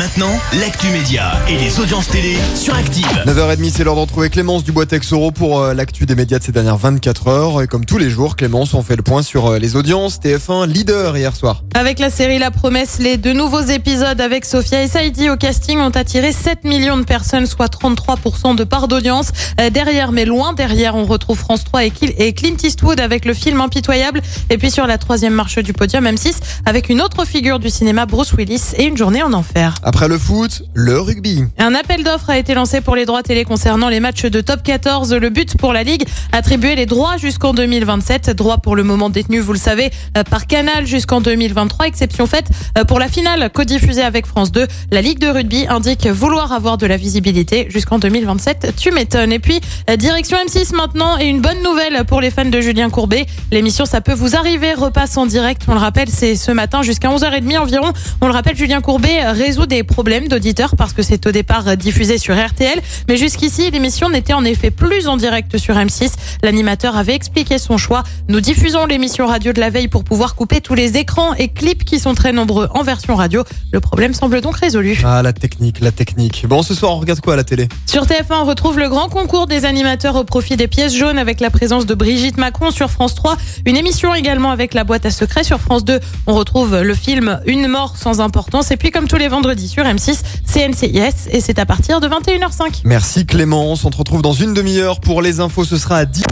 Maintenant, l'actu média et les audiences télé sur Active. 9h30, c'est l'heure d'en trouver Clémence Dubois-Texoro pour euh, l'actu des médias de ces dernières 24 heures. Et comme tous les jours, Clémence, on fait le point sur euh, les audiences. TF1 leader hier soir. Avec la série La Promesse, les deux nouveaux épisodes avec Sophia et Saïdi au casting ont attiré 7 millions de personnes, soit 33% de part d'audience. Euh, Derrière, mais loin derrière, on retrouve France 3 et Cl- et Clint Eastwood avec le film Impitoyable. Et puis sur la troisième marche du podium, M6, avec une autre figure du cinéma, Bruce Willis, et une journée en enfer. Après le foot, le rugby. Un appel d'offres a été lancé pour les droits télé concernant les matchs de top 14. Le but pour la Ligue, attribuer les droits jusqu'en 2027. Droits pour le moment détenus, vous le savez, euh, par Canal jusqu'en 2023. Exception faite euh, pour la finale codiffusée avec France 2. La Ligue de rugby indique vouloir avoir de la visibilité jusqu'en 2027. Tu m'étonnes. Et puis, euh, direction M6 maintenant et une bonne nouvelle pour les fans de Julien Courbet. L'émission Ça peut vous arriver repasse en direct. On le rappelle, c'est ce matin jusqu'à 11h30 environ. On le rappelle, Julien Courbet résout des problèmes d'auditeurs parce que c'est au départ diffusé sur RTL. Mais jusqu'ici, l'émission n'était en effet plus en direct sur M6. L'animateur avait expliqué son choix. Nous diffusons l'émission radio de la veille pour pouvoir couper tous les écrans et clips qui sont très nombreux en version radio. Le problème semble donc résolu. Ah, la technique, la technique. Bon, ce soir, on regarde quoi à la télé? Sur TF1, on retrouve le grand concours des animateurs au profit des pièces jaunes avec la présence de Brigitte Macron sur France 3. Une émission également avec la boîte à secrets sur France 2. On retrouve le film Une mort sans importance. Et puis comme tous les vendredis sur M6, CNCIS. Et c'est à partir de 21h05. Merci Clémence. On te retrouve dans une demi-heure pour les infos. Ce sera à 10.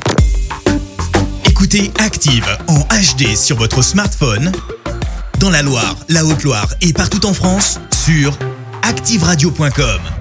Écoutez Active en HD sur votre smartphone, dans la Loire, la Haute-Loire et partout en France, sur activeradio.com.